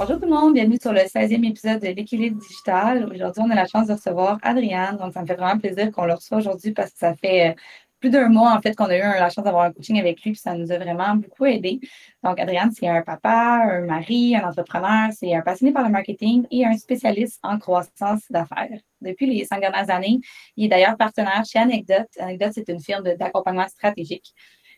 Bonjour tout le monde, bienvenue sur le 16e épisode de l'équilibre digital. Aujourd'hui, on a la chance de recevoir Adriane, donc ça me fait vraiment plaisir qu'on le reçoit aujourd'hui parce que ça fait euh, plus d'un mois en fait qu'on a eu la chance d'avoir un coaching avec lui, puis ça nous a vraiment beaucoup aidé. Donc, Adriane, c'est un papa, un mari, un entrepreneur, c'est un passionné par le marketing et un spécialiste en croissance d'affaires. Depuis les cinq dernières années, il est d'ailleurs partenaire chez Anecdote. Anecdote, c'est une firme d'accompagnement stratégique.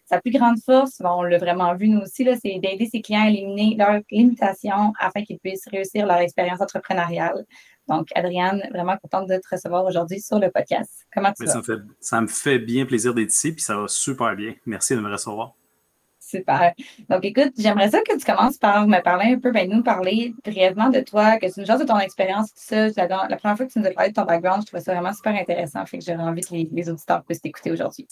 Sa plus grande force, on l'a vraiment vu nous aussi, c'est d'aider ses clients à éliminer leurs limitations afin qu'ils puissent réussir leur expérience entrepreneuriale. Donc, Adriane, vraiment contente de te recevoir aujourd'hui sur le podcast. Comment tu vas? Ça me, fait, ça me fait bien plaisir d'être ici, puis ça va super bien. Merci de me recevoir. Super. Donc, écoute, j'aimerais ça que tu commences par me parler un peu, ben, nous parler brièvement de toi, que tu nous de ton expérience, tout ça. La, première fois que tu nous as parlé de ton background, je trouvais ça vraiment super intéressant. Fait que j'aurais envie que les, les auditeurs puissent t'écouter aujourd'hui.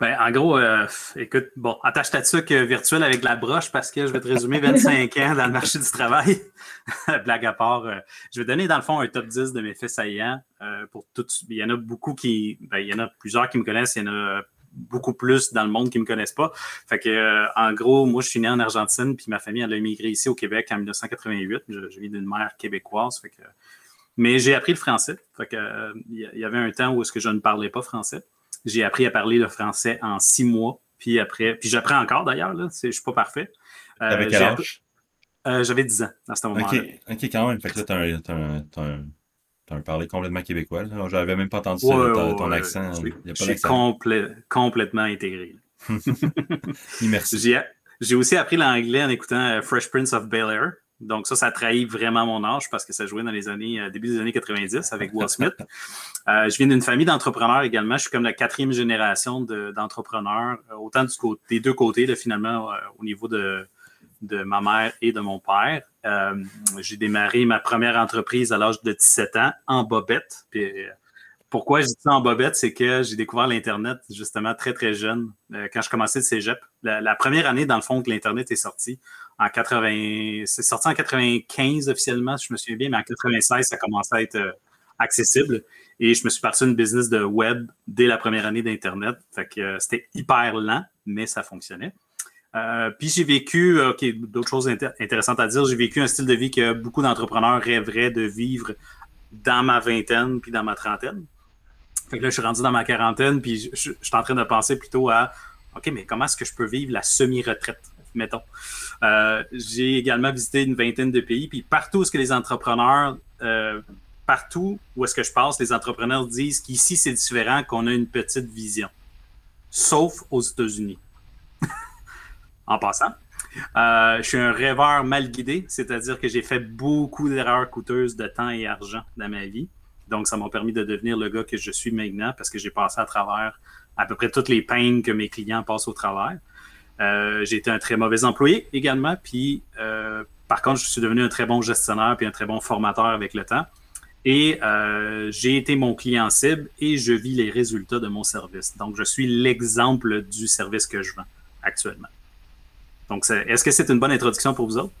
Ben, en gros, euh, écoute, bon, attache ta tuque virtuel avec la broche parce que je vais te résumer 25 ans dans le marché du travail. Blague à part, euh, je vais donner dans le fond un top 10 de mes faits saillants. Euh, pour il y en a beaucoup qui, ben, il y en a plusieurs qui me connaissent, il y en a beaucoup plus dans le monde qui me connaissent pas. Fait que, en gros, moi, je suis né en Argentine, puis ma famille, elle a immigré ici au Québec en 1988. Je, je viens d'une mère québécoise, fait que, mais j'ai appris le français. Fait que, il y avait un temps où est-ce que je ne parlais pas français. J'ai appris à parler le français en six mois. Puis après, puis j'apprends encore d'ailleurs, là. Je suis pas parfait. Euh, Avec quel âge? Euh, J'avais 10 ans à ce moment-là. OK, quand même. Fait que là, t'as un, un, un, parlé complètement québécois. J'avais même pas entendu ton, accent. Je suis complètement intégré. Merci. J'ai aussi appris l'anglais en écoutant euh, Fresh Prince of Bel Air. Donc ça, ça trahit vraiment mon âge parce que ça jouait dans les années, euh, début des années 90 avec Will Smith. Euh, je viens d'une famille d'entrepreneurs également. Je suis comme la quatrième génération d'entrepreneurs, euh, autant du côté, des deux côtés, finalement, au niveau de, de ma mère et de mon père. j'ai démarré ma première entreprise à l'âge de 17 ans en bobette. Puis, pourquoi je dis ça en bobette, c'est que j'ai découvert l'Internet justement très, très jeune, quand je commençais le cégep. La, première année, dans le fond, que l'Internet est sorti, en 80, c'est sorti en 95 officiellement, si je me souviens bien, mais en 96, ça commençait à être euh, accessible. Et je me suis parti d'une business de web dès la première année d'Internet. Fait que euh, c'était hyper lent, mais ça fonctionnait. Euh, puis j'ai vécu, OK, d'autres choses intéressantes à dire. J'ai vécu un style de vie que beaucoup d'entrepreneurs rêveraient de vivre dans ma vingtaine puis dans ma trentaine. Fait que là, je suis rendu dans ma quarantaine, puis je, suis en train de penser plutôt à OK, mais comment est-ce que je peux vivre la semi-retraite? mettons? Euh, j'ai également visité une vingtaine de pays, puis partout où ce que les entrepreneurs, euh, partout où est-ce que je passe, les entrepreneurs disent qu'ici c'est différent, qu'on a une petite vision, sauf aux États-Unis. en passant. Euh, je suis un rêveur mal guidé, c'est-à-dire que j'ai fait beaucoup d'erreurs coûteuses de temps et argent dans ma vie. Donc, ça m'a permis de devenir le gars que je suis maintenant parce que j'ai passé à travers à peu près toutes les peines que mes clients passent au travers. Euh, j'ai été un très mauvais employé également. Puis, euh, par contre, je suis devenu un très bon gestionnaire puis un très bon formateur avec le temps. Et euh, j'ai été mon client cible et je vis les résultats de mon service. Donc, je suis l'exemple du service que je vends actuellement. Donc, est-ce que c'est une bonne introduction pour vous autres?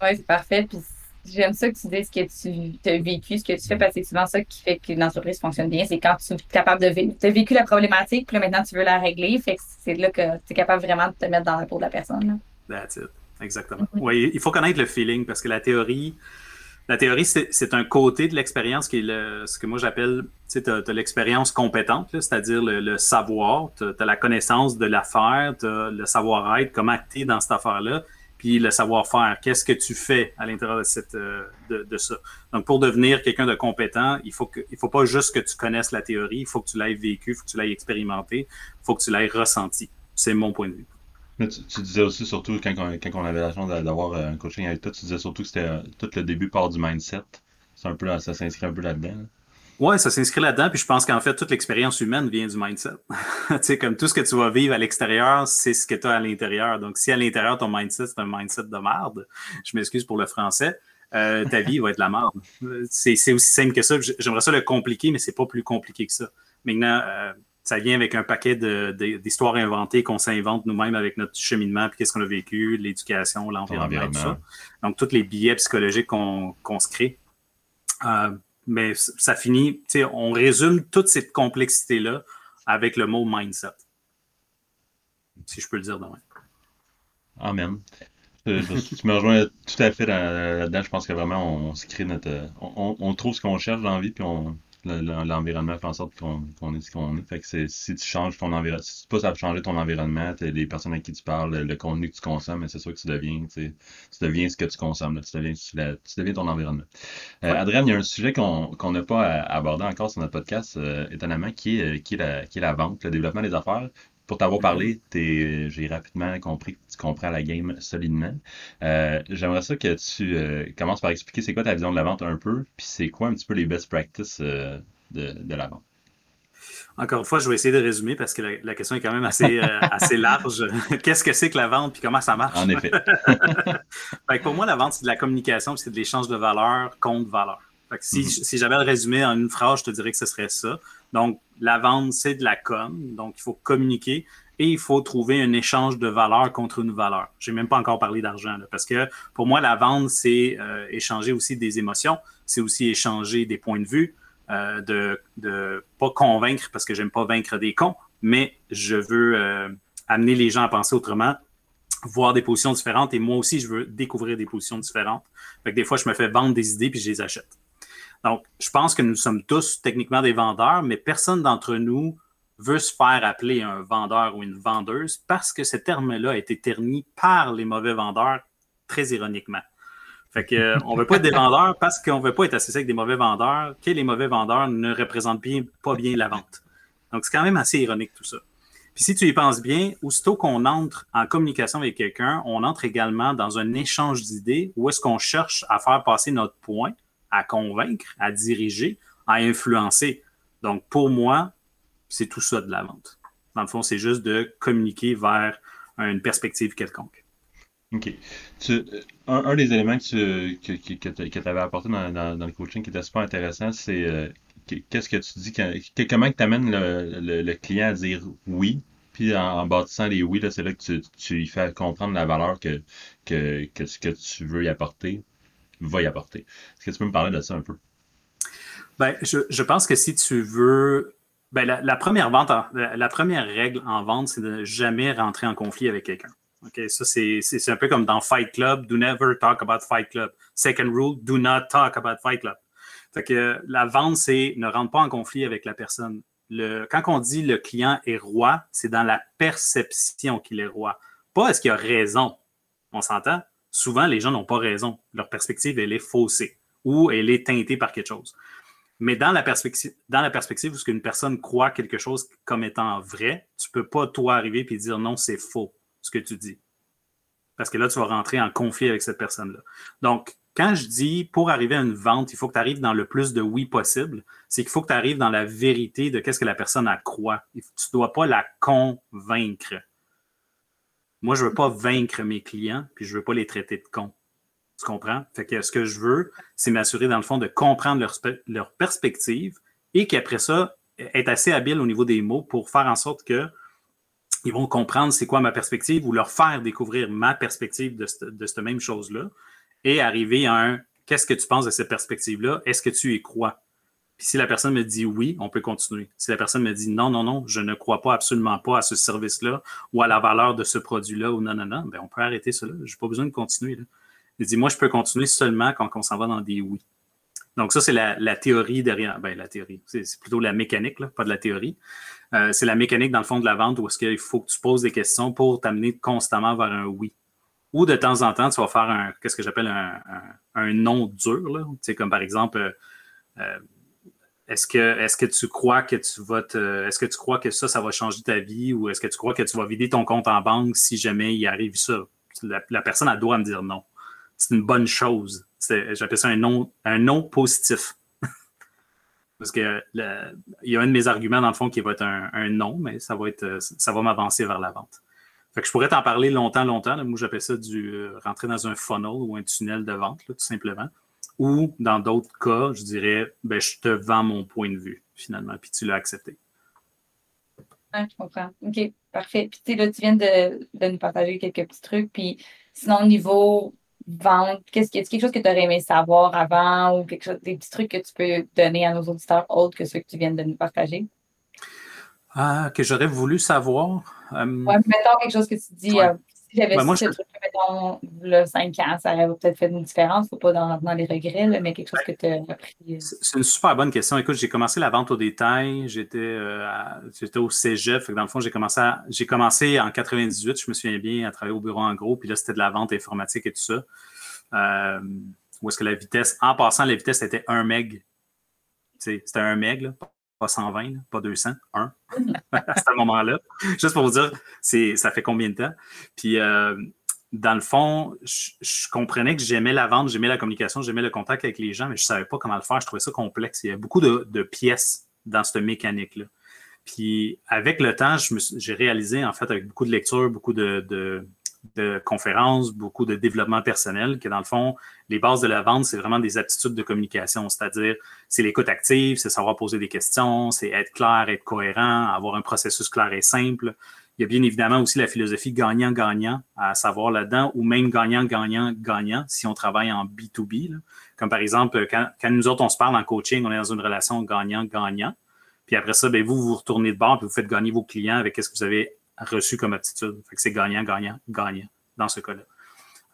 Oui, c'est parfait. Puis J'aime ça que tu dises que tu as vécu, ce que tu fais, parce que c'est souvent ça qui fait qu'une entreprise fonctionne bien. C'est quand tu es capable de vivre. Tu as vécu la problématique, puis là, maintenant, tu veux la régler. Fait que c'est là que tu es capable vraiment de te mettre dans la peau de la personne. That's it. Exactement. Oui, il faut connaître le feeling parce que la théorie, la théorie, c'est un côté de l'expérience qui est le, ce que moi j'appelle, tu sais, as, l'expérience compétente, c'est-à-dire le, savoir, tu as, la connaissance de l'affaire, tu as le savoir-être, comment tu es dans cette affaire-là le savoir-faire. Qu'est-ce que tu fais à l'intérieur de, cette, euh, de, ça? Donc, pour devenir quelqu'un de compétent, il faut que, il faut pas juste que tu connaisses la théorie, il faut que tu l'aies vécu, il faut que tu l'aies expérimenté, il faut que tu l'aies ressenti. C'est mon point de vue. Mais tu, disais aussi, surtout, quand on, quand on avait la chance d'avoir euh, un coaching avec toi, tu disais surtout que c'était euh, tout le début part du mindset. C'est un peu, ça s'inscrit un peu là-dedans. là dedans oui, ça s'inscrit là-dedans, puis je pense qu'en fait, toute l'expérience humaine vient du mindset. tu sais, comme tout ce que tu vas vivre à l'extérieur, c'est ce que tu as à l'intérieur. Donc, si à l'intérieur, ton mindset, c'est un mindset de merde, je m'excuse pour le français, euh, ta vie va être la merde. C'est aussi simple que ça. J'aimerais ça le compliquer, mais c'est pas plus compliqué que ça. Maintenant, euh, ça vient avec un paquet d'histoires inventées qu'on s'invente nous-mêmes avec notre cheminement, puis qu'est-ce qu'on a vécu, l'éducation, l'environnement, tout ça. Donc, tous les billets psychologiques qu'on se crée. Euh, mais ça finit, on résume toute cette complexité-là avec le mot mindset. Si je peux le dire demain. Amen. Tu me rejoins tout à fait là-dedans. Je pense que vraiment, on, se crée notre. On, trouve ce qu'on cherche dans la vie, puis on, l'environnement fait en sorte qu'on est ce qu'on est. Fait que si tu changes ton environnement, si tu pousses à changer ton environnement, les personnes avec qui tu parles, le, contenu que tu consommes, c'est sûr que tu deviens, tu deviens ce que tu consommes, tu, deviens, tu, deviens ton environnement. Euh, Adrien, il y a un sujet qu'on n'a pas abordé encore sur notre podcast, euh, étonnamment, qui est, qui, est la, qui est la vente, le développement des affaires pour t'avoir parlé, j'ai rapidement compris que tu comprends la game solidement. Euh, j'aimerais ça que tu euh, commences par expliquer c'est quoi ta vision de la vente un peu, puis c'est quoi un petit peu les best practices euh, de, la vente? Encore une fois, je vais essayer de résumer parce que la, question est quand même assez, assez large. Qu'est-ce que c'est que la vente puis comment ça marche? En effet. pour moi, la vente, c'est de la communication, c'est de l'échange de valeur contre valeur. si, mm-hmm. si j'avais le résumé en une phrase, je te dirais que ce serait ça. Donc, la vente, c'est de la com. Donc, il faut communiquer et il faut trouver un échange de valeur contre une valeur. Je n'ai même pas encore parlé d'argent, parce que pour moi, la vente, c'est euh, échanger aussi des émotions, c'est aussi échanger des points de vue, euh, de ne pas convaincre, parce que j'aime pas vaincre des cons, mais je veux euh, amener les gens à penser autrement, voir des positions différentes, et moi aussi, je veux découvrir des positions différentes. Fait des fois, je me fais vendre des idées, puis je les achète. Donc, je pense que nous sommes tous techniquement des vendeurs, mais personne d'entre nous veut se faire appeler un vendeur ou une vendeuse parce que ce terme-là a été terni par les mauvais vendeurs, très ironiquement. Fait que, on ne veut pas être des vendeurs parce qu'on ne veut pas être associé avec des mauvais vendeurs, que les mauvais vendeurs ne représentent bien, pas bien la vente. Donc, c'est quand même assez ironique tout ça. Puis si tu y penses bien, aussitôt qu'on entre en communication avec quelqu'un, on entre également dans un échange d'idées où est-ce qu'on cherche à faire passer notre point à convaincre, à diriger, à influencer. Donc, pour moi, c'est tout ça de la vente. Dans le fond, c'est juste de communiquer vers une perspective quelconque. OK. un, des éléments que tu que, avais apporté dans, le coaching qui était super intéressant, c'est euh, qu'est-ce que tu dis, comment tu amènes le, client à dire oui, puis en, bâtissant les oui, c'est là que tu, tu lui fais comprendre la valeur que, que, que, que tu veux y apporter va y apporter. Est-ce que tu peux me parler de ça un peu? Ben, je, pense que si tu veux. Ben, la, première vente, première règle en vente, c'est de ne jamais rentrer en conflit avec quelqu'un. Ça, c'est un peu comme dans Fight Club. Do never talk about Fight Club. Second rule, do not talk about Fight Club. Fait que la vente, c'est ne rentre pas en conflit avec la personne. Le, quand on dit le client est roi, c'est dans la perception qu'il est roi. Pas est-ce qu'il a raison. On s'entend? Souvent, les gens n'ont pas raison. Leur perspective, elle est faussée ou elle est teintée par quelque chose. Mais dans la perspective, dans la perspective où une personne croit quelque chose comme étant vrai, tu ne peux pas, toi, arriver et dire non, c'est faux, ce que tu dis. Parce que là, tu vas rentrer en conflit avec cette personne-là. Donc, quand je dis pour arriver à une vente, il faut que tu arrives dans le plus de oui possible, c'est qu'il faut que tu arrives dans la vérité de qu'est-ce que la personne a croit. Tu ne dois pas la convaincre. Moi, je ne veux pas vaincre mes clients, puis je ne veux pas les traiter de cons. Tu comprends? Fait que ce que je veux, c'est m'assurer, dans le fond, de comprendre leur, perspective et qu'après ça, être assez habile au niveau des mots pour faire en sorte que ils vont comprendre c'est quoi ma perspective ou leur faire découvrir ma perspective de cette même chose-là et arriver à un qu'est-ce que tu penses de cette perspective-là? Est-ce que tu y crois? Puis si la personne me dit oui, on peut continuer. Si la personne me dit non, non, non, je ne crois pas absolument pas à ce service-là ou à la valeur de ce produit-là ou non, non, non, ben on peut arrêter cela. Je n'ai pas besoin de continuer. Là. Il dit moi, je peux continuer seulement quand on s'en va dans des oui. Donc, ça, c'est la, théorie derrière. Ben, la théorie. C'est plutôt la mécanique, là, pas de la théorie. Euh, c'est la mécanique, dans le fond, de la vente où est-ce qu'il faut que tu poses des questions pour t'amener constamment vers un oui. Ou de temps en temps, tu vas faire un, qu'est-ce que j'appelle un, non dur, là. Tu sais, comme par exemple, euh, euh, est-ce que, est que tu crois que tu vas est-ce que tu crois que ça, ça va changer ta vie ou est-ce que tu crois que tu vas vider ton compte en banque si jamais il arrive ça? La, personne, elle doit me dire non. C'est une bonne chose. J'appelle ça un non, un non positif. Parce que il y a un de mes arguments, dans le fond, qui va être un, non, mais ça va être, ça va m'avancer vers la vente. Fait que je pourrais t'en parler longtemps, longtemps. Moi, j'appelle ça du euh, rentrer dans un funnel ou un tunnel de vente, tout simplement. Ou dans d'autres cas, je dirais, ben, je te vends mon point de vue, finalement, puis tu l'as accepté. Ouais, je comprends. OK, parfait. Puis tu sais, là, tu viens de, de nous partager quelques petits trucs. Puis sinon, au niveau vente, qu'est-ce que, quelque chose que tu aurais aimé savoir avant ou quelque chose, des petits trucs que tu peux donner à nos auditeurs autres que ceux que tu viens de nous partager? Ah, que j'aurais voulu savoir. Euh, ouais, mettons quelque chose que tu dis, euh, j'avais ben, ce truc, mettons, le 5 ans, ça aurait peut-être fait une différence. Il ne faut pas dans, dans, les regrets, mais quelque chose que tu as appris. Euh. C'est une super bonne question. Écoute, j'ai commencé la vente au détail. J'étais au cégep. dans le fond, j'ai commencé, commencé en 98, je me souviens bien, à travailler au bureau en gros. Puis là, c'était de la vente informatique et tout ça. où est-ce que la vitesse, en passant, la vitesse était 1 meg. C'était 1 meg, là, pas 120, pas 200, 1 à ce moment-là. Juste pour vous dire, ça fait combien de temps? Puis, euh, dans le fond, je, comprenais que j'aimais la vente, j'aimais la communication, j'aimais le contact avec les gens, mais je ne savais pas comment le faire. Je trouvais ça complexe. Il y a beaucoup de, pièces dans cette mécanique-là. Puis, avec le temps, j'ai réalisé, en fait, avec beaucoup de lectures, beaucoup de de conférences, beaucoup de développement personnel, que dans le fond, les bases de la vente, c'est vraiment des aptitudes de communication, c'est-à-dire c'est l'écoute active, c'est savoir poser des questions, c'est être clair, être cohérent, avoir un processus clair et simple. Il y a bien évidemment aussi la philosophie gagnant-gagnant à savoir là-dedans, ou même gagnant-gagnant-gagnant si on travaille en B2B. Comme par exemple, quand, nous autres, on se parle en coaching, on est dans une relation gagnant-gagnant. Puis après ça, ben, vous, vous retournez de bord, puis vous faites gagner vos clients avec ce que vous avez reçu comme aptitude. C'est gagnant, gagnant, gagnant dans ce cas-là.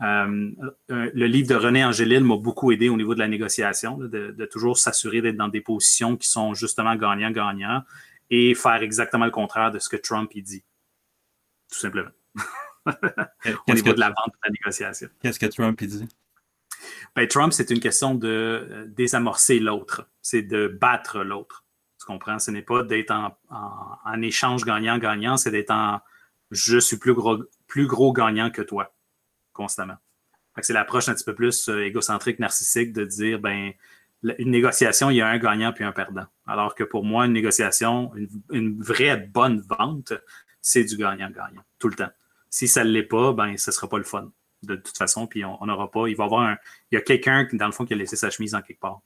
Euh, euh, le livre de René Angélil m'a beaucoup aidé au niveau de la négociation, de, toujours s'assurer d'être dans des positions qui sont justement gagnant-gagnant et faire exactement le contraire de ce que Trump il dit. Tout simplement. au niveau de la vente de la négociation. Qu'est-ce que Trump il dit? Ben, Trump, c'est une question de euh, désamorcer l'autre, c'est de battre l'autre. Tu comprends? Ce n'est pas d'être en, échange gagnant-gagnant, c'est d'être en je suis plus gros, plus gros gagnant que toi, constamment. C'est l'approche un petit peu plus euh, égocentrique, narcissique de dire, ben, une négociation, il y a un gagnant puis un perdant. Alors que pour moi, une négociation, une, vraie bonne vente, c'est du gagnant-gagnant, tout le temps. Si ça ne l'est pas, ben, ce ne sera pas le fun, de toute façon, puis on n'aura pas. Il va y avoir un. Il y a quelqu'un, dans le fond, qui a laissé sa chemise en quelque part.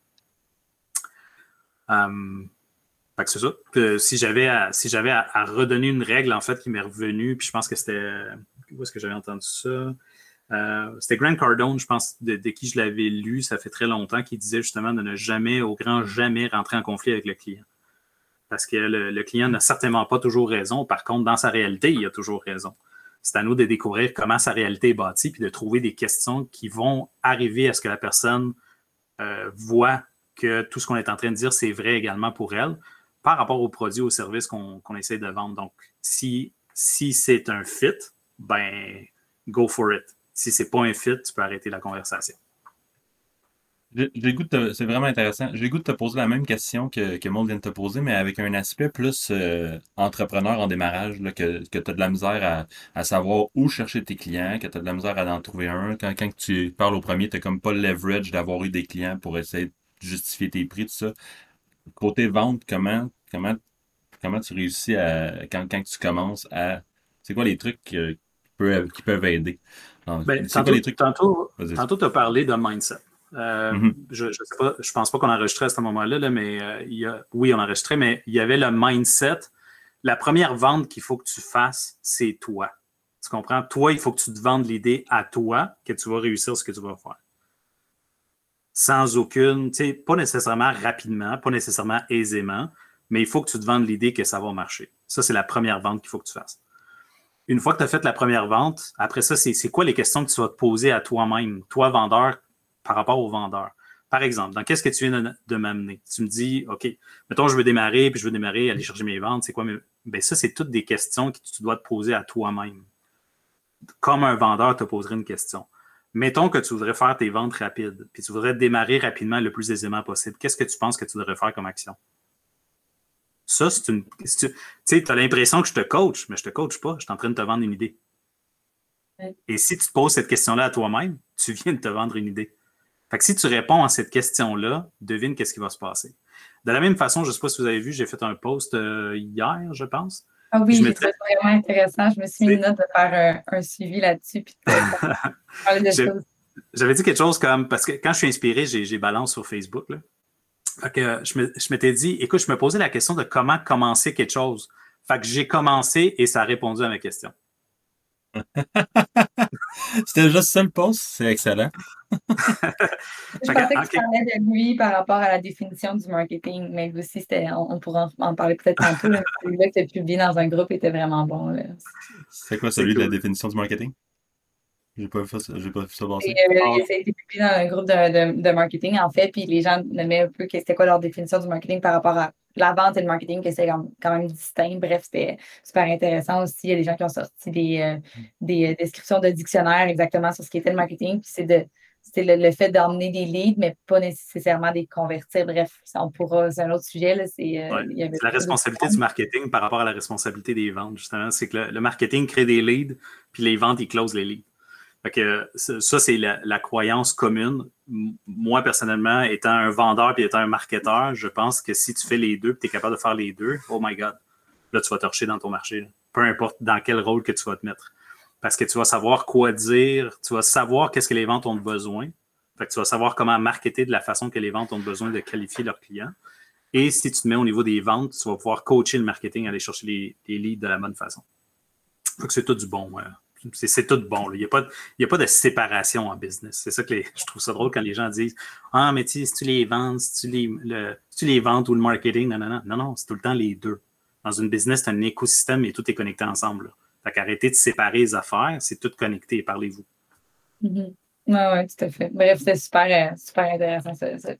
Hum, c'est ça. si j'avais à, si j'avais à, redonner une règle, en fait, qui m'est revenue, puis je pense que c'était. Où est-ce que j'avais entendu ça? Euh, c'était Grant Cardone, je pense, de, qui je l'avais lu, ça fait très longtemps, qui disait justement de ne jamais, au grand jamais, rentrer en conflit avec le client. Parce que le, client n'a certainement pas toujours raison. Par contre, dans sa réalité, il a toujours raison. C'est à nous de découvrir comment sa réalité est bâtie, puis de trouver des questions qui vont arriver à ce que la personne euh, voit que tout ce qu'on est en train de dire, c'est vrai également pour elle, par rapport aux produits, aux services qu'on essaie de vendre. Donc, si, si c'est un fit, ben, go for it. Si c'est pas un fit, tu peux arrêter la conversation. C'est vraiment intéressant. J'ai le goût de te poser la même question que, que vient de te poser, mais avec un aspect plus euh, entrepreneur en démarrage, que, que tu as de la misère à, savoir où chercher tes clients, que tu as de la misère à en trouver un. Quand, quand tu parles au premier, tu n'as comme pas le leverage d'avoir eu des clients pour essayer de justifier tes prix, tout ça. Côté vente, comment Comment, comment tu réussis à, quand, quand tu commences à. C'est quoi les trucs qui, peuvent, qui peuvent aider? Ben, tantôt, trucs... tantôt, tu as parlé de mindset. Euh, mm-hmm. Je ne je pense pas qu'on enregistrait à ce moment-là, là, mais euh, il y a, oui, on enregistrait, mais il y avait le mindset. La première vente qu'il faut que tu fasses, c'est toi. Tu comprends? Toi, il faut que tu te vendes l'idée à toi que tu vas réussir ce que tu vas faire. Sans aucune, tu sais, pas nécessairement rapidement, pas nécessairement aisément, mais il faut que tu te vendes l'idée que ça va marcher. Ça, c'est la première vente qu'il faut que tu fasses. Une fois que tu as fait la première vente, après ça, c'est quoi les questions que tu vas te poser à toi-même, toi, vendeur, par rapport au vendeur? Par exemple, dans qu'est-ce que tu viens de, m'amener? Tu me dis, OK, mettons, je veux démarrer, puis je veux démarrer, aller chercher mes ventes, c'est quoi? Mais, ben, ça, c'est toutes des questions que tu dois te poser à toi-même. Comme un vendeur te poserait une question. Mettons que tu voudrais faire tes ventes rapides, puis tu voudrais démarrer rapidement le plus aisément possible. Qu'est-ce que tu penses que tu devrais faire comme action? Ça, c'est une. Tu sais, tu as l'impression que je te coach, mais je te coach pas. Je suis en train de te vendre une idée. Et si tu te poses cette question-là à toi-même, tu viens de te vendre une idée. Fait que si tu réponds à cette question-là, devine qu'est-ce qui va se passer. De la même façon, je ne sais pas si vous avez vu, j'ai fait un post euh, hier, je pense. Ah oui, c'est vraiment intéressant. Je me suis mis une note de faire un, suivi là-dessus. J'avais dit quelque chose comme, parce que quand je suis inspiré, j'ai balance sur Facebook. Là. Fait que je m'étais dit, écoute, je me posais la question de comment commencer quelque chose. Fait que j'ai commencé et ça a répondu à ma question. C'était juste ça le post, c'est excellent. je pensais que tu parlais de lui par rapport à la définition du marketing, mais aussi, on, on pourra en, parler peut-être tantôt. Celui-là que tu as publié dans un groupe était vraiment bon. C'est quoi celui de la définition du marketing? J'ai pas vu ça, j'ai pas vu ça passer. Euh, ah. Ça a été publié dans un groupe de, de, de, marketing, en fait, puis les gens nommaient un peu c'était quoi leur définition du marketing par rapport à la vente et le marketing, que c'est quand même distinct. Bref, c'était super intéressant aussi. Il y a des gens qui ont sorti des, euh, des euh, descriptions de dictionnaire exactement sur ce qui était le marketing, puis c'est de c'est le, fait d'emmener des leads, mais pas nécessairement des convertir. Bref, on pourra, c'est un autre sujet. C'est la responsabilité du marketing par rapport à la responsabilité des ventes, justement. C'est que le, le, marketing crée des leads, puis les ventes, ils closent les leads que ça, c'est la, croyance commune. Moi, personnellement, étant un vendeur et étant un marketeur, je pense que si tu fais les deux, tu es capable de faire les deux, oh my God, là, tu vas torcher dans ton marché. Peu importe dans quel rôle que tu vas te mettre. Parce que tu vas savoir quoi dire, tu vas savoir qu'est-ce que les ventes ont besoin. Fait tu vas savoir comment marketer de la façon que les ventes ont besoin de qualifier leurs clients. Et si tu te mets au niveau des ventes, tu vas pouvoir coacher le marketing, aller chercher les, leads de la bonne façon. Fait que c'est tout du bon. C'est tout bon. Il n'y a, pas, a pas de séparation en business. C'est ça que je trouve ça drôle quand les gens disent Ah, mais si tu les vends, si tu les, le, tu les ventes ou le marketing, non, non, non. Non, non, c'est tout le temps les deux. Dans une business, c'est un écosystème et tout est connecté ensemble. Fait qu'arrêtez de séparer les affaires, c'est tout connecté, parlez-vous. Oui, mm-hmm. oui, tout à fait. Bref, c'était super, euh, super intéressant.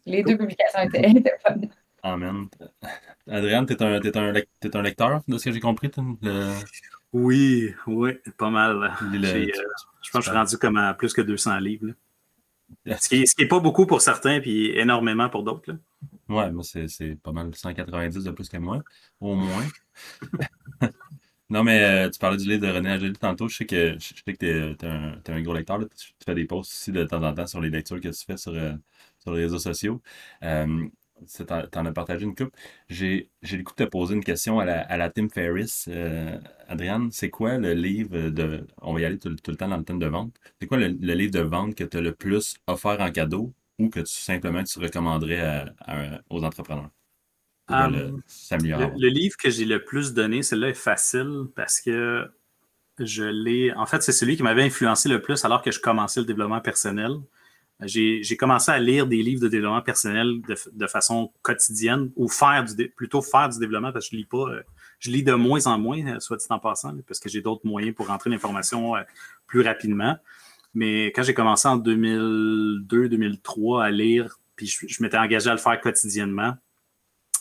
Les deux publications étaient, étaient fun. Amen. Adrien, tu es, un lecteur de ce que j'ai compris? Le... Oui, oui, pas mal. Euh, je pense que je suis rendu comme à plus que 200 livres. Ce qui n'est pas beaucoup pour certains, puis énormément pour d'autres. Ouais, moi, c'est pas mal 190 de plus que moi, au moins. non, mais euh, tu parlais du livre de René Ageli tantôt. Je sais que, je sais que tu es, un gros lecteur. Tu, fais des posts aussi de temps en temps sur les lectures que tu fais sur, euh, sur les réseaux sociaux tu en as partagé une coupe. J'ai le coup de te poser une question à la, à la Tim Ferriss. Euh, Adriane, c'est quoi le livre de. On va y aller tout, le temps dans le thème de vente. C'est quoi le, livre de vente que tu as le plus offert en cadeau ou que tu simplement tu recommanderais aux entrepreneurs? Um, le, livre que j'ai le plus donné, celui-là est facile parce que je l'ai. En fait, c'est celui qui m'avait influencé le plus alors que je commençais le développement personnel. J'ai commencé à lire des livres de développement personnel de, façon quotidienne ou faire du plutôt faire du développement parce que je lis pas. Euh, je lis de moins en moins, euh, soit dit en passant, parce que j'ai d'autres moyens pour rentrer l'information euh, plus rapidement. Mais quand j'ai commencé en 2002-2003 à lire, puis je, m'étais engagé à le faire quotidiennement,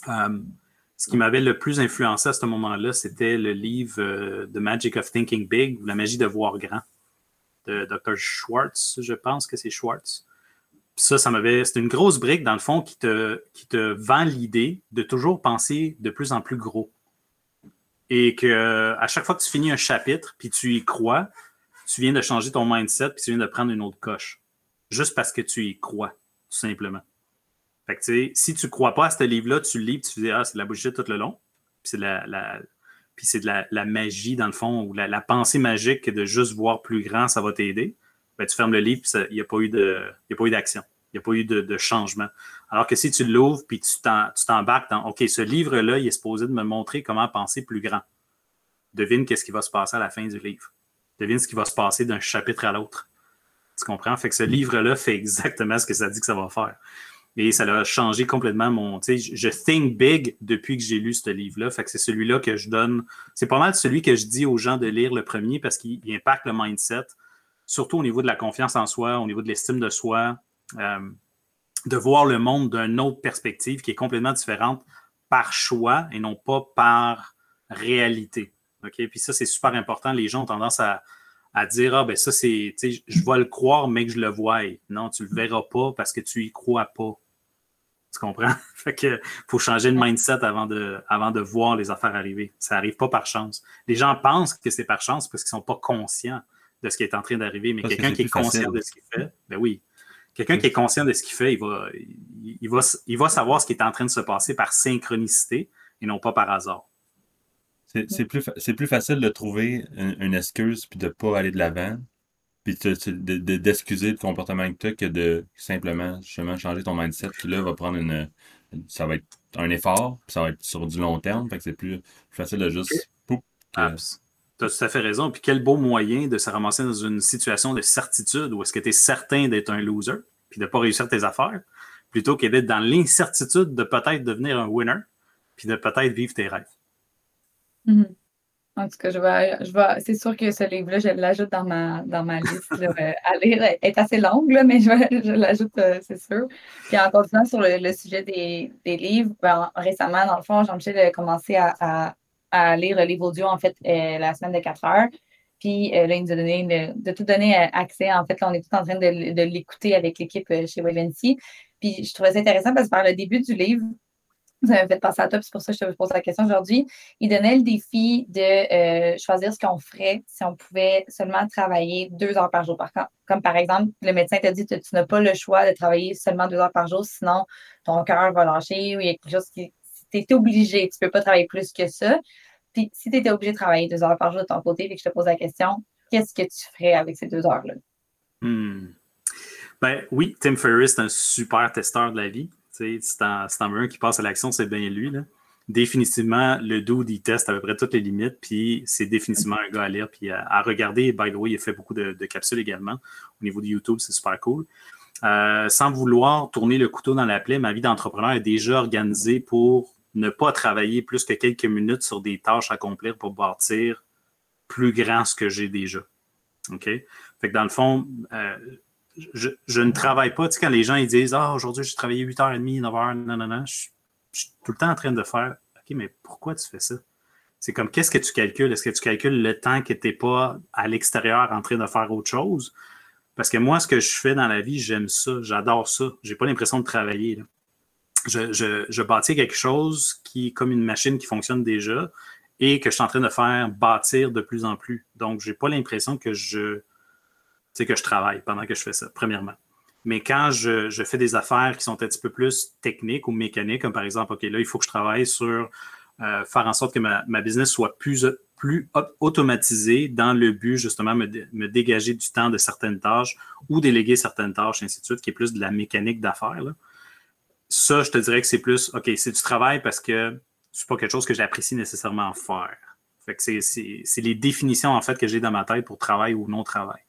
ce qui m'avait le plus influencé à ce moment-là, c'était le livre The Magic of Thinking Big, La magie de voir grand de Dr. Schwartz, je pense que c'est Schwartz. ça, ça m'avait. C'est une grosse brique, dans le fond, qui te, qui te vend l'idée de toujours penser de plus en plus gros. Et que à chaque fois que tu finis un chapitre, puis tu y crois, tu viens de changer ton mindset, puis tu viens de prendre une autre coche. Juste parce que tu y crois, tout simplement. Fait que, si tu ne crois pas à ce livre-là, tu le lis, puis tu dis, ah, c'est la bullshit tout le long. Puis c'est la, puis c'est de la, magie, dans le fond, ou la, pensée magique de juste voir plus grand, ça va t'aider, ben, tu fermes le livre, il n'y a pas eu d'action. Il n'y a pas eu de, changement. Alors que si tu l'ouvres puis tu t'embarques dans OK, ce livre-là, il est supposé de me montrer comment penser plus grand. Devine qu'est-ce qui va se passer à la fin du livre. Devine ce qui va se passer d'un chapitre à l'autre. Tu comprends? Fait que ce livre-là fait exactement ce que ça dit que ça va faire. Et ça a changé complètement mon. Sais, je think big depuis que j'ai lu ce livre-là. Fait que c'est celui-là que je donne. C'est pas mal celui que je dis aux gens de lire le premier parce qu'il impacte le mindset, surtout au niveau de la confiance en soi, au niveau de l'estime de soi, euh, de voir le monde d'une autre perspective qui est complètement différente par choix et non pas par réalité. OK? Puis ça, c'est super important. Les gens ont tendance à, à dire Ah, ben ça, c'est, je vais le croire, mais que je le vois. Non, tu le verras pas parce que tu y crois pas. Tu comprends? fait que faut changer de mindset avant de, avant de voir les affaires arriver. Ça n'arrive pas par chance. Les gens pensent que c'est par chance parce qu'ils ne sont pas conscients de ce qui est en train d'arriver. Mais quelqu'un qui est conscient de ce qu'il fait, ben oui. Quelqu'un qui est conscient de ce qu'il fait, il va, il, va, il va savoir ce qui est en train de se passer par synchronicité et non pas par hasard. C'est plus, plus facile de trouver une, excuse puis de ne pas aller de l'avant puis d'excuser le comportement que tu as que de simplement justement changer ton mindset qui là va prendre une ça va être un effort puis ça va être sur du long terme fait que c'est plus, facile de juste Tu as tout à fait raison. Puis quel beau moyen de se ramasser dans une situation de certitude où est-ce que tu es certain d'être un loser, puis de ne pas réussir tes affaires, plutôt que d'être dans l'incertitude de peut-être devenir un winner, puis de peut-être vivre tes rêves. Mm-hmm. En tout cas, je vais, je vais, c'est sûr que ce livre-là, je l'ajoute dans ma, dans ma liste à lire. Elle est assez longue, mais je, l'ajoute, euh, c'est sûr. Puis en continuant sur le, sujet des, des livres, ben, récemment, dans le fond, Jean-Michel a commencé à, à, lire le livre audio, en fait, euh, la semaine de 4 heures. Puis euh, là, il nous a donné de, tout donner accès. En fait, là, on est tout en train de, de l'écouter avec l'équipe chez Wavency. Puis je trouvais ça intéressant parce que par le début du livre, vous avez fait passer à top, c'est pour ça que je te pose la question aujourd'hui. Il donnait le défi de euh, choisir ce qu'on ferait si on pouvait seulement travailler deux heures par jour. Par comme par exemple, le médecin t'a dit que tu n'as pas le choix de travailler seulement deux heures par jour, sinon ton cœur va lâcher ou il y a quelque chose qui. Tu es obligé, tu ne peux pas travailler plus que ça. Puis si tu étais obligé de travailler deux heures par jour de ton côté et que je te pose la question, qu'est-ce que tu ferais avec ces deux heures-là? Hmm. Ben oui, Tim Ferriss est un super testeur de la vie. Si t'en veux un qui passe à l'action, c'est bien lui. Définitivement, le dude, il teste à peu près toutes les limites, puis c'est définitivement un gars à lire, puis à, regarder. By the way, il a fait beaucoup de, capsules également. Au niveau de YouTube, c'est super cool. Euh, sans vouloir tourner le couteau dans la plaie, ma vie d'entrepreneur est déjà organisée pour ne pas travailler plus que quelques minutes sur des tâches à accomplir pour bâtir plus grand ce que j'ai déjà. OK? Fait que dans le fond, euh, je, ne travaille pas. Tu sais, quand les gens ils disent Ah, aujourd'hui, j'ai travaillé 8h30, 9h, non, non, non, je, suis tout le temps en train de faire OK, mais pourquoi tu fais ça? C'est comme qu'est-ce que tu calcules? Est-ce que tu calcules le temps que tu n'es pas à l'extérieur en train de faire autre chose? Parce que moi, ce que je fais dans la vie, j'aime ça, j'adore ça. Je n'ai pas l'impression de travailler. Je, je, je, bâtis quelque chose qui est comme une machine qui fonctionne déjà et que je suis en train de faire bâtir de plus en plus. Donc, je n'ai pas l'impression que je c'est que je travaille pendant que je fais ça, premièrement. Mais quand je, fais des affaires qui sont un petit peu plus techniques ou mécaniques, comme par exemple, OK, là, il faut que je travaille sur euh, faire en sorte que ma, business soit plus, plus automatisée dans le but, justement, me, me dégager du temps de certaines tâches ou déléguer certaines tâches, ainsi de suite, qui est plus de la mécanique d'affaires. Ça, je te dirais que c'est plus, OK, c'est du travail parce que c'est pas quelque chose que j'apprécie nécessairement faire. Fait que c'est les définitions, en fait, que j'ai dans ma tête pour travail ou non travail.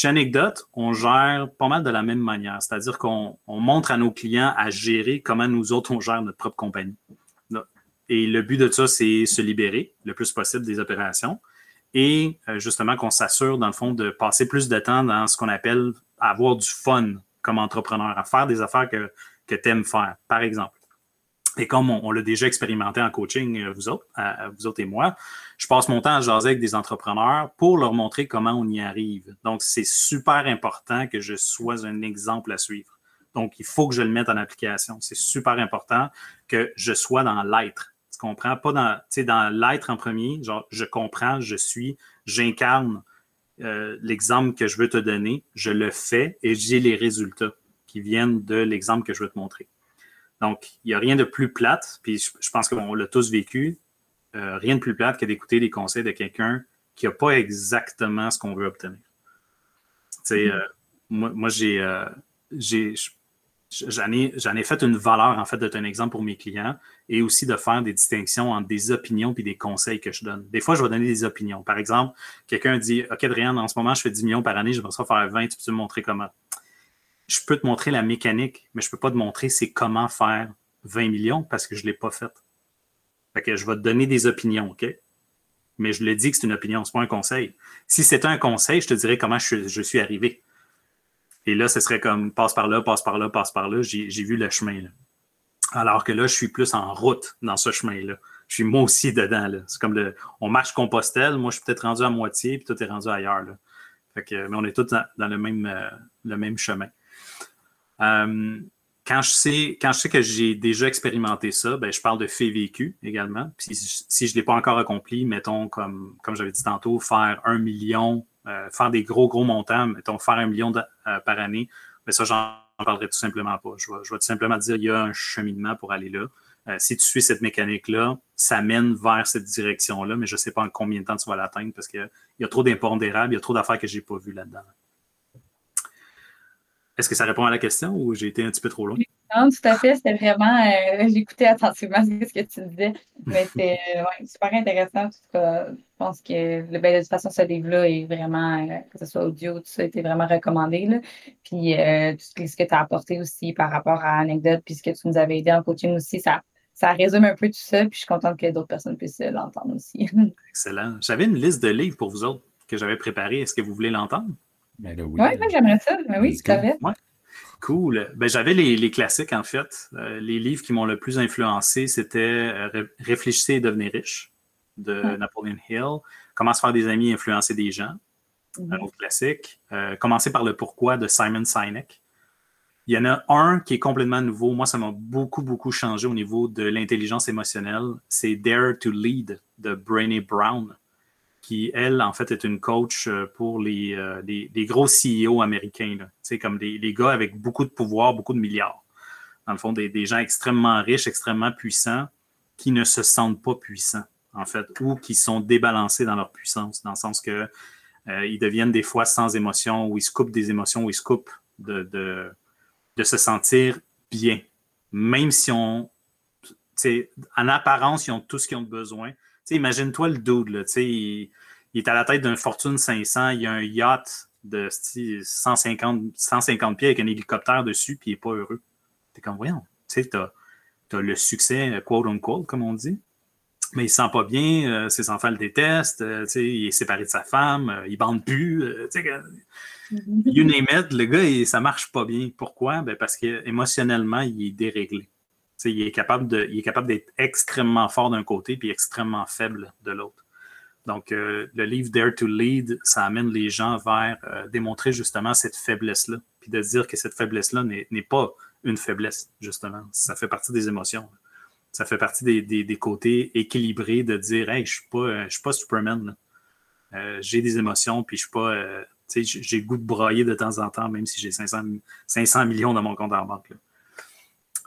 Chez Anecdote, on gère pas mal de la même manière, c'est-à-dire qu'on montre à nos clients à gérer comment nous autres, on gère notre propre compagnie. Et le but de ça, c'est se libérer le plus possible des opérations et euh, justement qu'on s'assure, dans le fond, de passer plus de temps dans ce qu'on appelle avoir du fun comme entrepreneur, à faire des affaires que, que tu aimes faire, par exemple. Et comme on, l'a déjà expérimenté en coaching, euh, vous autres, et moi, je passe mon temps à jaser avec des entrepreneurs pour leur montrer comment on y arrive. Donc, c'est super important que je sois un exemple à suivre. Donc, il faut que je le mette en application. C'est super important que je sois dans l'être. Tu comprends? Pas dans, dans l'être en premier, genre, je comprends, je suis, j'incarne euh, l'exemple que je veux te donner, je le fais et j'ai les résultats qui viennent de l'exemple que je veux te montrer. Donc, il n'y a rien de plus plate, puis je, pense qu'on l'a tous vécu, euh, rien de plus plate que d'écouter les conseils de quelqu'un qui n'a pas exactement ce qu'on veut obtenir. Tu sais, mm-hmm. euh, moi, moi j'ai, euh, j'en ai, ai, fait une valeur, en fait, d'être un exemple pour mes clients et aussi de faire des distinctions entre des opinions et des conseils que je donne. Des fois, je vais donner des opinions. Par exemple, quelqu'un dit OK, Adrien, en ce moment, je fais 10 millions par année, je vais ça faire 20, tu peux me montrer comment je peux te montrer la mécanique, mais je ne peux pas te montrer c'est comment faire 20 millions parce que je ne l'ai pas fait. Fait que je vais te donner des opinions, OK? Mais je le dis que c'est une opinion, ce n'est pas un conseil. Si c'était un conseil, je te dirais comment je, suis arrivé. Et là, ce serait comme passe par là, passe par là, passe par là. J'ai vu le chemin. Alors que là, je suis plus en route dans ce chemin-là. Je suis moi aussi dedans. C'est comme le, on marche Compostelle. Moi, je suis peut-être rendu à moitié, puis toi, tu es rendu ailleurs. Fait que, mais on est tous dans, le, même, euh, le même chemin. Euh, quand je sais, quand je sais que j'ai déjà expérimenté ça, ben, je parle de fait vécu également. Puis si, je ne l'ai pas encore accompli, mettons, comme, comme j'avais dit tantôt, faire un million, euh, faire des gros, gros montants, mettons, faire un million euh, par année, ben ça, j'en parlerai tout simplement pas. Je vais, je vais, tout simplement dire il y a un cheminement pour aller là. si tu suis cette mécanique-là, ça mène vers cette direction-là, mais je ne sais pas en combien de temps tu vas l'atteindre parce qu'il y a trop d'impondérables, il y a trop d'affaires que je n'ai pas vues là-dedans. Est-ce que ça répond à la question ou j'ai été un petit peu trop loin? Non, tout à fait. C'était vraiment. Euh, j'écoutais attentivement ce que tu disais. Mais c'est euh, super intéressant. je pense que ben, de toute façon, ce livre-là est vraiment, euh, que ce soit audio, tout ça, été vraiment recommandé. Là. Puis tout ce que tu as apporté aussi par rapport à l'anecdote, puis ce que tu nous avais aidé en coaching aussi, ça, ça résume un peu tout ça. Puis je suis contente que d'autres personnes puissent l'entendre aussi. Excellent. J'avais une liste de livres pour vous autres que j'avais préparée. Est-ce que vous voulez l'entendre? Ben oui, ouais, j'aimerais ça. Mais ben oui. Cool. Ben, j'avais les, classiques, en fait. Euh, les livres qui m'ont le plus influencé, c'était euh, Réfléchissez et devenez riche de Napoleon Hill. Comment se faire des amis et influencer des gens. Mm-hmm. Un autre classique. Euh, Commencer par le pourquoi de Simon Sinek. Il y en a un qui est complètement nouveau. Moi, ça m'a beaucoup, beaucoup changé au niveau de l'intelligence émotionnelle. C'est Dare to Lead de Brené Brown qui, elle, en fait, est une coach euh, pour les, euh, gros CEO américains, comme des, les gars avec beaucoup de pouvoir, beaucoup de milliards. Dans le fond, des, gens extrêmement riches, extrêmement puissants, qui ne se sentent pas puissants, en fait, ou qui sont débalancés dans leur puissance, dans le sens que euh, ils deviennent des fois sans émotion, ou ils se coupent des émotions, ou ils se coupent de, de, se sentir bien, même si on, en apparence, ils ont tout ce qu'ils ont besoin, imagine-toi le dude, là, il, il, est à la tête d'une Fortune 500, il a un yacht de 150, 150 pieds avec un hélicoptère dessus, puis il n'est pas heureux. T'es comme, voyons, tu sais, t'as as le succès, quote unquote, comme on dit, mais il se sent pas bien, euh, ses enfants le détestent, euh, il est séparé de sa femme, euh, il bande plus, mm-hmm. you name it, le gars, il, ça marche pas bien. Pourquoi? Ben parce qu'émotionnellement, il est déréglé il est capable de, il est capable d'être extrêmement fort d'un côté puis extrêmement faible de l'autre. Donc, euh, le livre Dare to Lead, ça amène les gens vers euh, démontrer justement cette faiblesse-là, puis de dire que cette faiblesse-là n'est pas une faiblesse, justement. Ça fait partie des émotions. Ça fait partie des, des, côtés équilibrés de dire Hey, je ne suis, pas Superman. Euh, j'ai des émotions, puis je suis pas. j'ai goût de broyer de temps en temps, même si j'ai 500, 500 millions dans mon compte en banque.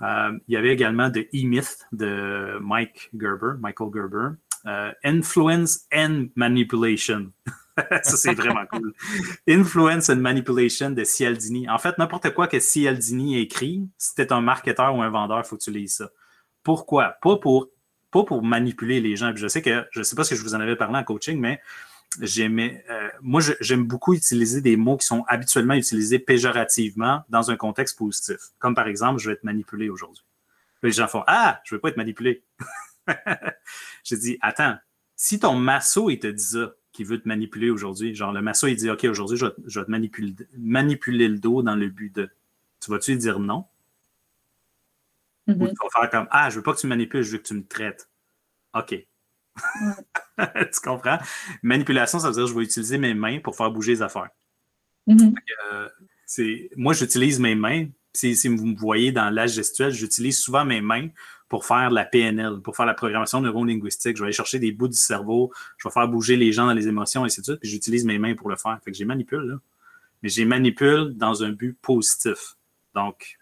Euh, il y avait également The E-Myth de Mike Gerber, Michael Gerber. Euh, Influence and Manipulation. Ça, c'est vraiment cool. Influence and Manipulation de Cialdini. En fait, n'importe quoi que Cialdini écrit, si tu es un marketeur ou un vendeur, il faut que tu lises ça. Pourquoi? Pas pour, pas pour manipuler les gens. je sais que, je ne sais pas si je vous en avais parlé en coaching, mais j'aimais, euh, moi, j'aime beaucoup utiliser des mots qui sont habituellement utilisés péjorativement dans un contexte positif. Comme par exemple, je vais être manipulé aujourd'hui. Les gens font Ah, je ne veux pas être manipulé. J'ai dit Attends, si ton masso, il te dit ça, qu'il veut te manipuler aujourd'hui, genre le masso, il dit OK, aujourd'hui, je, vais te manipuler, manipuler le dos dans le but de. Tu vas-tu lui dire non? Ou mm-hmm. tu vas faire comme Ah, je veux pas que tu me manipules, je veux que tu me traites. OK. tu comprends? Manipulation, ça veut dire que je vais utiliser mes mains pour faire bouger les affaires. Mm-hmm. Euh, moi, j'utilise mes mains. Si, vous me voyez dans l'âge gestuel, j'utilise souvent mes mains pour faire la PNL, pour faire la programmation neurolinguistique. Je vais aller chercher des bouts du cerveau, je vais faire bouger les gens dans les émotions, et ainsi de suite, puis j'utilise mes mains pour le faire. Fait que j'ai manipule, là. Mais j'ai manipule dans un but positif. Donc,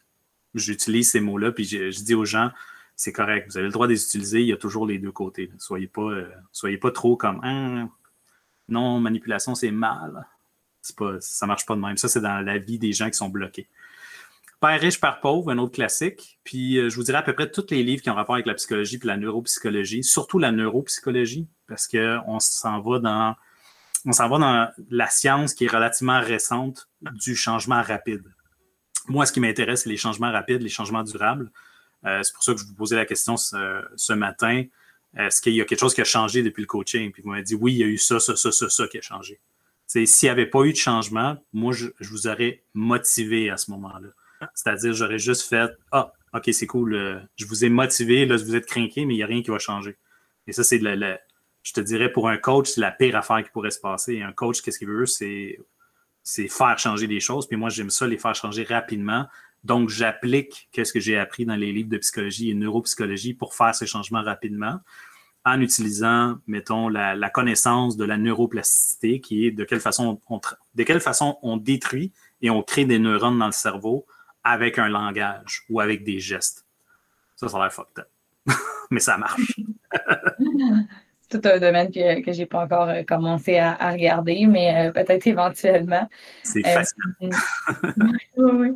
j'utilise ces mots-là, puis je dis aux gens, c'est correct. Vous avez le droit de les utiliser. Il y a toujours les deux côtés. Soyez pas, euh, soyez pas trop comme hein, non, manipulation, c'est mal. Pas, ça marche pas de même. Ça, c'est dans la vie des gens qui sont bloqués. Père riche, père pauvre, un autre classique. Puis euh, je vous dirais à peu près tous les livres qui ont rapport avec la psychologie et la neuropsychologie, surtout la neuropsychologie, parce qu'on s'en va dans on s'en va dans la science qui est relativement récente du changement rapide. Moi, ce qui m'intéresse, c'est les changements rapides, les changements durables. Euh, c'est pour ça que je vous posais la question ce, matin. Est-ce qu'il y a quelque chose qui a changé depuis le coaching? Puis vous m'avez dit oui, il y a eu ça, ça, ça, ça, ça qui a changé. S'il n'y avait pas eu de changement, moi, je, vous aurais motivé à ce moment-là. C'est-à-dire, j'aurais juste fait Ah, OK, c'est cool, euh, je vous ai motivé, là, vous êtes craqué, mais il n'y a rien qui va changer. Et ça, c'est le, je te dirais, pour un coach, c'est la pire affaire qui pourrait se passer. un coach, qu'est-ce qu'il veut? C'est, c'est faire changer des choses. Puis moi, j'aime ça, les faire changer rapidement donc, j'applique ce que j'ai appris dans les livres de psychologie et neuropsychologie pour faire ces changements rapidement en utilisant, mettons, la, connaissance de la neuroplasticité, qui est de quelle façon on, de quelle façon on détruit et on crée des neurones dans le cerveau avec un langage ou avec des gestes. Ça, ça a l'air fucked up. Mais ça marche. C'est un domaine que, que je n'ai pas encore euh, commencé à, regarder, mais euh, peut-être éventuellement. C'est facile. oui, oui.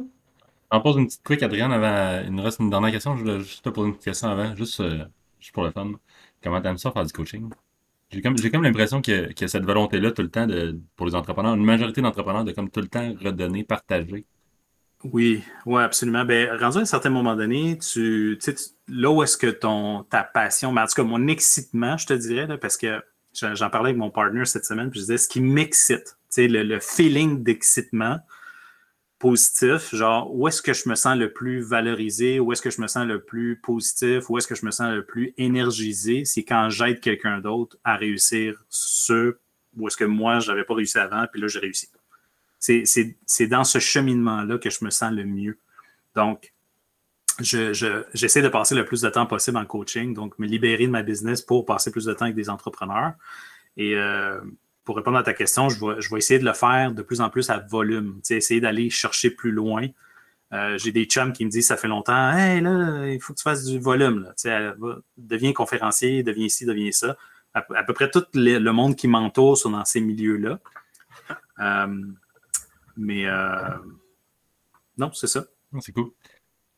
En pose une petite quick, Adrien, avant. Il nous reste une dernière question. Je voulais juste te poser une petite question avant, juste, euh, juste pour le fun. Comment t'aimes ça faire du coaching? J'ai comme, j'ai comme l'impression qu'il y, a, cette volonté-là tout le temps de, pour les entrepreneurs, une majorité d'entrepreneurs de comme tout le temps redonner, partager. Oui, oui, absolument. Ben, rendu à un certain moment donné, tu, là où est-ce que ton, ta passion, mais en tout cas, mon excitement, je te dirais, là, parce que j'en parlais avec mon partner cette semaine, puis je disais, ce qui m'excite, le, le feeling d'excitement positif, genre, où est-ce que je me sens le plus valorisé, où est-ce que je me sens le plus positif, où est-ce que je me sens le plus énergisé, c'est quand j'aide quelqu'un d'autre à réussir ce où est-ce que moi, je n'avais pas réussi avant, puis là, j'ai réussi. C'est dans ce cheminement-là que je me sens le mieux. Donc, j'essaie je, de passer le plus de temps possible en coaching, donc me libérer de ma business pour passer plus de temps avec des entrepreneurs. Et euh, pour répondre à ta question, je vais, je essayer de le faire de plus en plus à volume, essayer d'aller chercher plus loin. Euh, j'ai des chums qui me disent ça fait longtemps, hey là, il faut que tu fasses du volume. Là. deviens conférencier, deviens ci, deviens ça. À, peu près tout le, monde qui m'entoure sont dans ces milieux-là. Euh, mais non, c'est ça. C'est cool.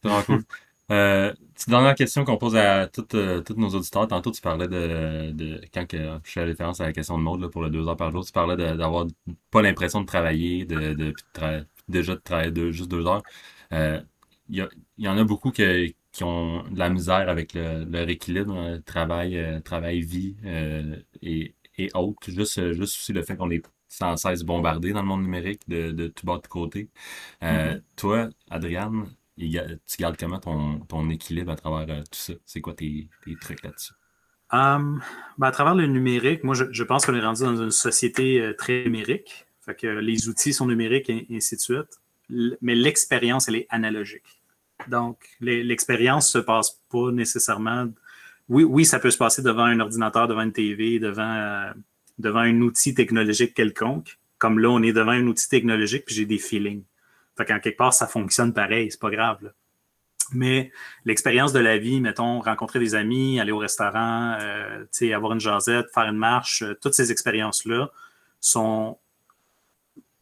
C'est cool. Euh, petite dernière question qu'on pose à toutes, euh, tous nos auditeurs. Tantôt, tu parlais de, de quand que, je fais référence à la question de mode là, pour le deux heures par jour, tu parlais d'avoir pas l'impression de travailler, de, de, déjà de travailler de, juste deux heures. Il euh, y, y, en a beaucoup qui, qui ont de la misère avec le, leur équilibre, euh, travail, euh, travail-vie et, et autres. Juste, juste aussi le fait qu'on est sans cesse bombardé dans le monde numérique de, de tout bas de côté. Mm-hmm. Toi, Adriane, tu gardes comment ton, équilibre à travers euh, tout ça? C'est quoi tes, trucs là-dessus? Ben, à travers le numérique, moi, je, pense qu'on est rendu dans une société euh, très numérique. Fait que les outils sont numériques et, ainsi de suite. mais l'expérience, elle est analogique. Donc, l'expérience ne se passe pas nécessairement. Oui, oui, ça peut se passer devant un ordinateur, devant une TV, devant, euh, devant un outil technologique quelconque. Comme là, on est devant un outil technologique, puis j'ai des feelings. Fait qu'en quelque part, ça fonctionne pareil, c'est pas grave. Mais l'expérience de la vie, mettons, rencontrer des amis, aller au restaurant, euh, avoir une jasette, faire une marche, euh, toutes ces expériences-là sont,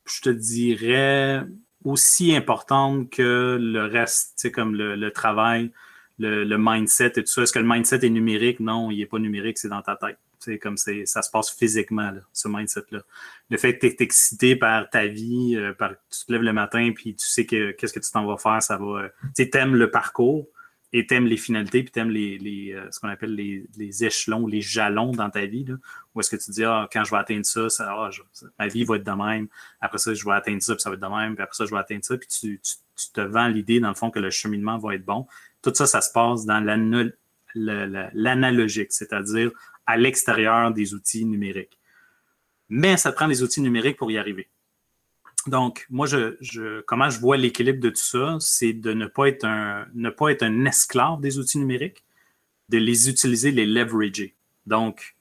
je te dirais, aussi importantes que le reste, comme le, travail, le, le, mindset et tout ça. Est-ce que le mindset est numérique? Non, il n'est pas numérique, c'est dans ta tête. C'est comme c'est, ça se passe physiquement, ce mindset-là. Le fait que tu es excité par ta vie, euh, par, tu te lèves le matin, puis tu sais que qu'est-ce que tu t'en vas faire, ça va. Euh, tu aimes le parcours et tu aimes les finalités, puis tu aimes les, les euh, ce qu'on appelle les, les, échelons, les jalons dans ta vie. Là, où est-ce que tu dis, ah, quand je vais atteindre ça, ça ah, ma vie va être de même. Après ça, je vais atteindre ça, puis ça va être de même. Puis après ça, je vais atteindre ça. Puis tu, tu, tu te vends l'idée, dans le fond, que le cheminement va être bon. Tout ça, ça se passe dans l'analogique, c'est-à-dire à l'extérieur des outils numériques. Mais ça prend les outils numériques pour y arriver. Donc, moi, je, comment je vois l'équilibre de tout ça, c'est de ne pas, être un, ne pas être un esclave des outils numériques, de les utiliser, les leverager. Donc,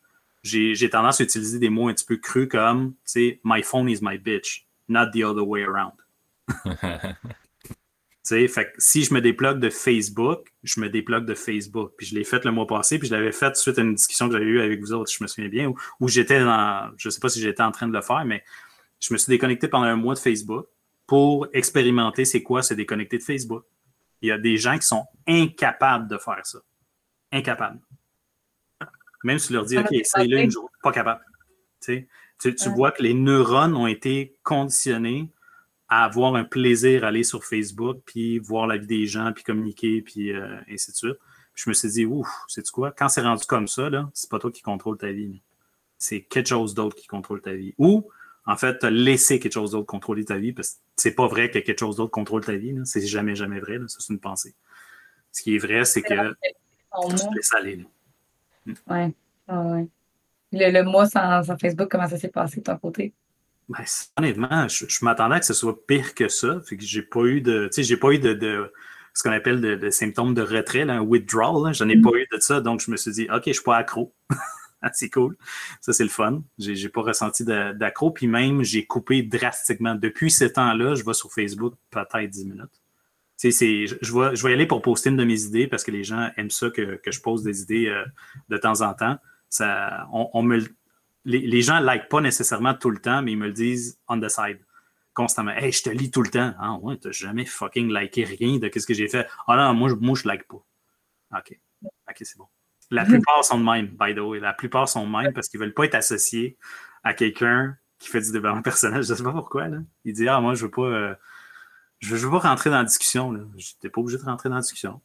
j'ai tendance à utiliser des mots un petit peu crus comme, tu sais, my phone is my bitch, not the other way around. fait si je me déplogue de Facebook, je me déplogue de Facebook. Puis je l'ai fait le mois passé, puis je l'avais fait suite à une discussion que j'avais eue avec vous autres, je me souviens bien, où, j'étais dans, je ne sais pas si j'étais en train de le faire, mais je me suis déconnecté pendant un mois de Facebook pour expérimenter c'est quoi se déconnecter de Facebook. Il y a des gens qui sont incapables de faire ça. Incapables. Même si tu leur dis, OK, essaye-le une journée, pas capable. tu, tu vois que les neurones ont été conditionnés à avoir un plaisir à aller sur Facebook, puis voir la vie des gens, puis communiquer, puis euh, ainsi de suite. je me suis dit, ouf, c'est quoi? Quand c'est rendu comme ça, là, c'est pas toi qui contrôle ta vie. C'est quelque chose d'autre qui contrôle ta vie. Ou, en fait, laissé quelque chose d'autre contrôler ta vie, parce que c'est pas vrai que quelque chose d'autre contrôle ta vie. C'est jamais, jamais vrai. Ça, c'est une pensée. Ce qui est vrai, c'est que tu te laisses aller. Oui. Ouais. ouais. Le, le mois sans, sans Facebook, comment ça s'est passé de ton côté? Ben, honnêtement, je, m'attendais à que ce soit pire que ça. Fait que j'ai pas eu de. j'ai pas eu de, ce qu'on appelle de, symptômes de retrait, un withdrawal. J'en ai pas eu de ça. Donc je me suis dit, OK, je suis pas accro. c'est cool. Ça, c'est le fun. J'ai, j'ai pas ressenti d'accro. Puis même, j'ai coupé drastiquement. Depuis ce temps-là, je vais sur Facebook peut-être 10 minutes. C'est, je, vais, je vais y aller pour poster une de mes idées parce que les gens aiment ça que, je pose des idées euh, de temps en temps. Ça, on, on me, les, gens ne like pas nécessairement tout le temps, mais ils me le disent on the side. constamment. Hey, je te lis tout le temps. Ah ouais, t'as jamais fucking liké rien de ce que j'ai fait. Ah non, moi, moi je like pas. OK. OK, c'est bon. La plupart sont de même, by the way. La plupart sont de même parce qu'ils veulent pas être associés à quelqu'un qui fait du développement personnel. Je sais pas pourquoi. Là. Il dit Ah, moi, je veux pas. Euh, je, veux, pas rentrer dans la discussion. Je n'étais pas obligé de rentrer dans la discussion.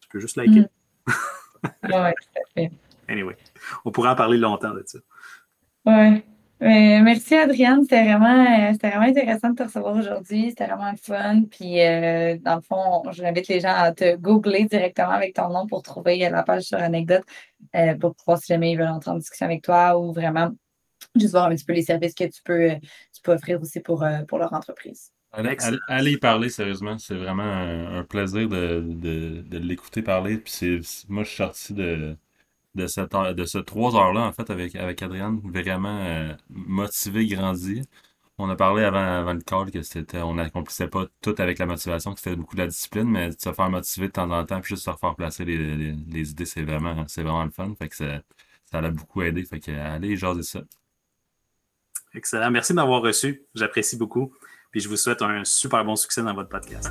Tu peux juste liker. Mm. ouais, tout à fait. Anyway, on pourrait en parler longtemps de ça. Ouais. merci Adrienne, c'était vraiment, vraiment intéressant de te recevoir aujourd'hui. C'était vraiment fun. Puis euh, dans le fond, j'invite les gens à te googler directement avec ton nom pour trouver la page sur Anecdote euh, pour pouvoir si jamais ils veulent entrer en discussion avec toi ou vraiment juste voir un petit peu les services que tu peux, tu peux offrir aussi pour, euh, pour leur entreprise. Allez, y parler sérieusement, c'est vraiment un, plaisir de, de, l'écouter parler. Puis moi, je suis sorti de, de, cette de ce trois heures-là, en fait, avec, avec Adrienne, vraiment euh, motivé, grandi. On a parlé avant, avant le call que c'était, on n'accomplissait pas tout avec la motivation, que c'était beaucoup de la discipline, mais de se faire motiver de temps en temps, puis juste se refaire placer les, les, idées, c'est vraiment, c'est vraiment le fun. Fait que ça, ça l'a beaucoup aidé. Fait que allez, jaser ça. Excellent. Merci de m'avoir reçu. J'apprécie beaucoup. Puis je vous souhaite un super bon succès dans votre podcast.